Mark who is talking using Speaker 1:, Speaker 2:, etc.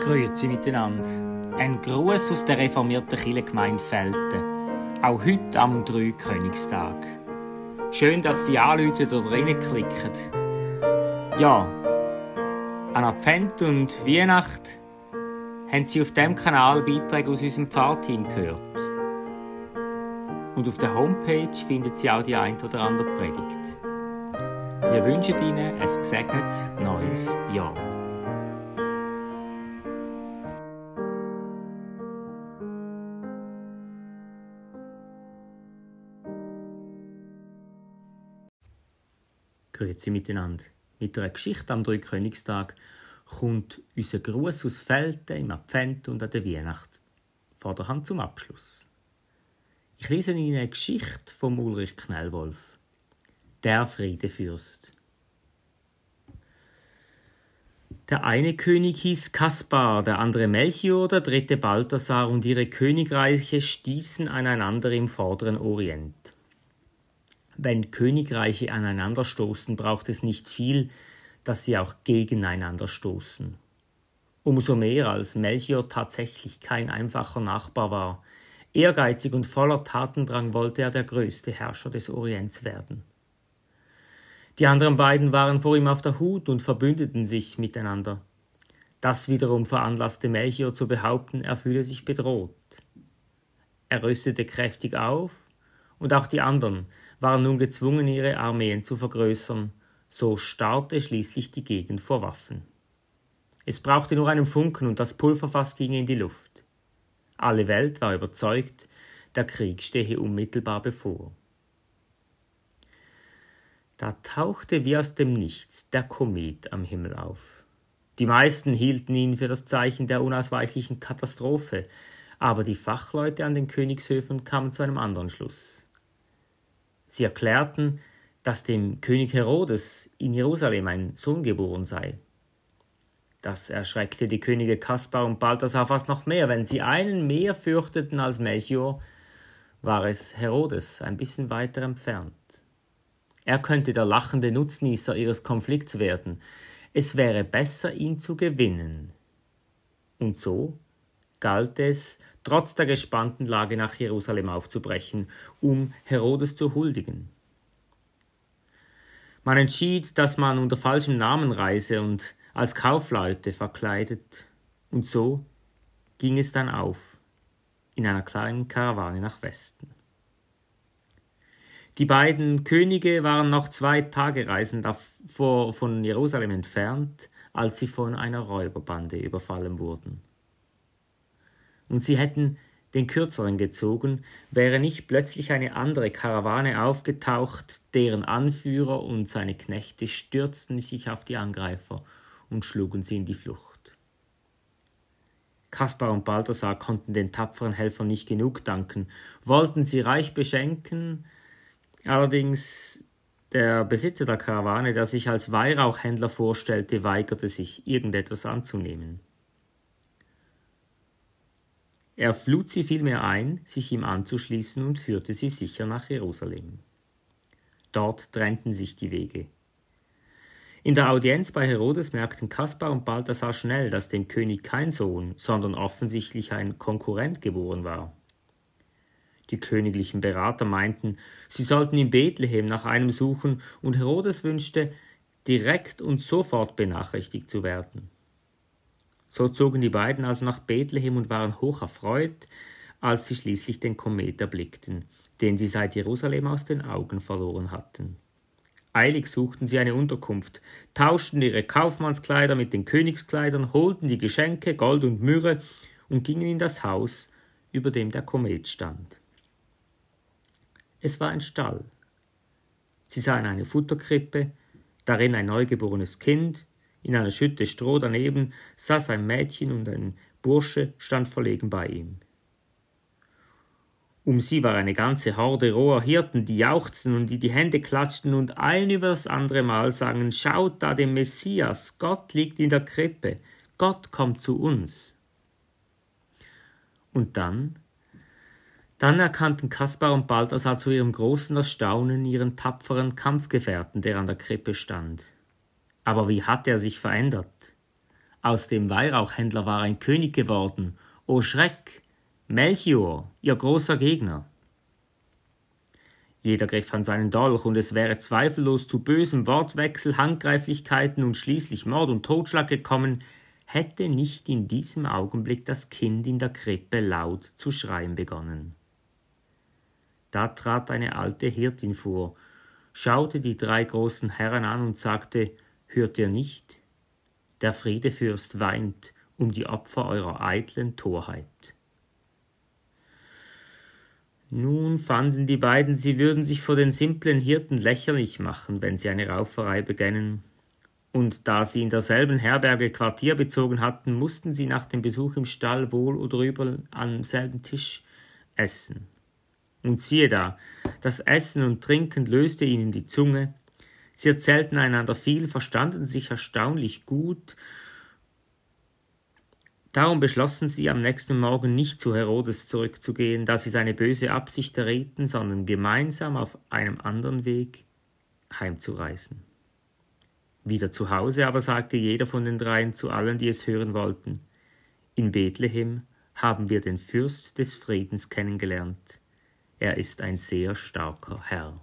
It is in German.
Speaker 1: Grüezi miteinander. Ein Gruß aus der reformierten Kirchengemeinde Felten. Auch heute am Dreikönigstag. Schön, dass Sie anrufen oder reinklicken. Ja, an Advent und Weihnacht haben Sie auf dem Kanal Beiträge aus unserem Pfarrteam gehört. Und auf der Homepage finden Sie auch die ein oder andere Predigt. Wir wünschen Ihnen ein gesegnetes neues Jahr. Grüezi miteinander. Mit einer Geschichte am Dreikönigstag kommt unser Gruß aus Felden im Advent und an der Weihnacht vor der Hand zum Abschluss. Ich lese Ihnen eine Geschichte vom Ulrich Knellwolf. Der Friedefürst. Der eine König hieß Kaspar, der andere Melchior, der dritte Balthasar und ihre Königreiche stießen aneinander im vorderen Orient. Wenn Königreiche aneinanderstoßen, braucht es nicht viel, dass sie auch gegeneinander stoßen. Umso mehr, als Melchior tatsächlich kein einfacher Nachbar war. Ehrgeizig und voller Tatendrang wollte er der größte Herrscher des Orients werden. Die anderen beiden waren vor ihm auf der Hut und verbündeten sich miteinander. Das wiederum veranlasste Melchior zu behaupten, er fühle sich bedroht. Er rüstete kräftig auf, und auch die anderen, waren nun gezwungen, ihre Armeen zu vergrößern, so starrte schließlich die Gegend vor Waffen. Es brauchte nur einen Funken und das Pulverfass ging in die Luft. Alle Welt war überzeugt, der Krieg stehe unmittelbar bevor. Da tauchte wie aus dem Nichts der Komet am Himmel auf. Die meisten hielten ihn für das Zeichen der unausweichlichen Katastrophe, aber die Fachleute an den Königshöfen kamen zu einem anderen Schluss. Sie erklärten, dass dem König Herodes in Jerusalem ein Sohn geboren sei. Das erschreckte die Könige Kaspar und Balthasar fast noch mehr. Wenn sie einen mehr fürchteten als Melchior, war es Herodes ein bisschen weiter entfernt. Er könnte der lachende Nutznießer ihres Konflikts werden. Es wäre besser, ihn zu gewinnen. Und so galt es, trotz der gespannten Lage nach Jerusalem aufzubrechen, um Herodes zu huldigen. Man entschied, dass man unter falschem Namen reise und als Kaufleute verkleidet, und so ging es dann auf in einer kleinen Karawane nach Westen. Die beiden Könige waren noch zwei Tagereisen davor von Jerusalem entfernt, als sie von einer Räuberbande überfallen wurden und sie hätten den kürzeren gezogen, wäre nicht plötzlich eine andere Karawane aufgetaucht, deren Anführer und seine Knechte stürzten sich auf die Angreifer und schlugen sie in die Flucht. Kaspar und Balthasar konnten den tapferen Helfern nicht genug danken, wollten sie reich beschenken, allerdings der Besitzer der Karawane, der sich als Weihrauchhändler vorstellte, weigerte sich, irgendetwas anzunehmen. Er lud sie vielmehr ein, sich ihm anzuschließen und führte sie sicher nach Jerusalem. Dort trennten sich die Wege. In der Audienz bei Herodes merkten Kaspar und Balthasar schnell, dass dem König kein Sohn, sondern offensichtlich ein Konkurrent geboren war. Die königlichen Berater meinten, sie sollten in Bethlehem nach einem suchen, und Herodes wünschte, direkt und sofort benachrichtigt zu werden. So zogen die beiden also nach Bethlehem und waren hoch erfreut, als sie schließlich den Komet erblickten, den sie seit Jerusalem aus den Augen verloren hatten. Eilig suchten sie eine Unterkunft, tauschten ihre Kaufmannskleider mit den Königskleidern, holten die Geschenke, Gold und Myrrhe und gingen in das Haus, über dem der Komet stand. Es war ein Stall. Sie sahen eine Futterkrippe, darin ein neugeborenes Kind, in einer Schütte Stroh daneben saß ein Mädchen und ein Bursche stand verlegen bei ihm. Um sie war eine ganze Horde roher Hirten, die jauchzten und die die Hände klatschten und ein über das andere Mal sangen: Schaut da den Messias, Gott liegt in der Krippe, Gott kommt zu uns. Und dann? Dann erkannten Kaspar und Balthasar zu ihrem großen Erstaunen ihren tapferen Kampfgefährten, der an der Krippe stand. Aber wie hat er sich verändert? Aus dem Weihrauchhändler war ein König geworden. O Schreck! Melchior, ihr großer Gegner. Jeder griff an seinen Dolch, und es wäre zweifellos zu bösem Wortwechsel, Handgreiflichkeiten und schließlich Mord und Totschlag gekommen, hätte nicht in diesem Augenblick das Kind in der Krippe laut zu schreien begonnen. Da trat eine alte Hirtin vor, schaute die drei großen Herren an und sagte Hört ihr nicht? Der Friedefürst weint um die Opfer eurer eitlen Torheit. Nun fanden die beiden, sie würden sich vor den simplen Hirten lächerlich machen, wenn sie eine Rauferei begännen. Und da sie in derselben Herberge Quartier bezogen hatten, mussten sie nach dem Besuch im Stall wohl oder übel am selben Tisch essen. Und siehe da, das Essen und Trinken löste ihnen die Zunge, sie erzählten einander viel, verstanden sich erstaunlich gut Darum beschlossen sie, am nächsten Morgen nicht zu Herodes zurückzugehen, da sie seine böse Absicht errieten, sondern gemeinsam auf einem anderen Weg heimzureisen. Wieder zu Hause aber sagte jeder von den dreien zu allen, die es hören wollten, in Bethlehem haben wir den Fürst des Friedens kennengelernt. Er ist ein sehr starker Herr.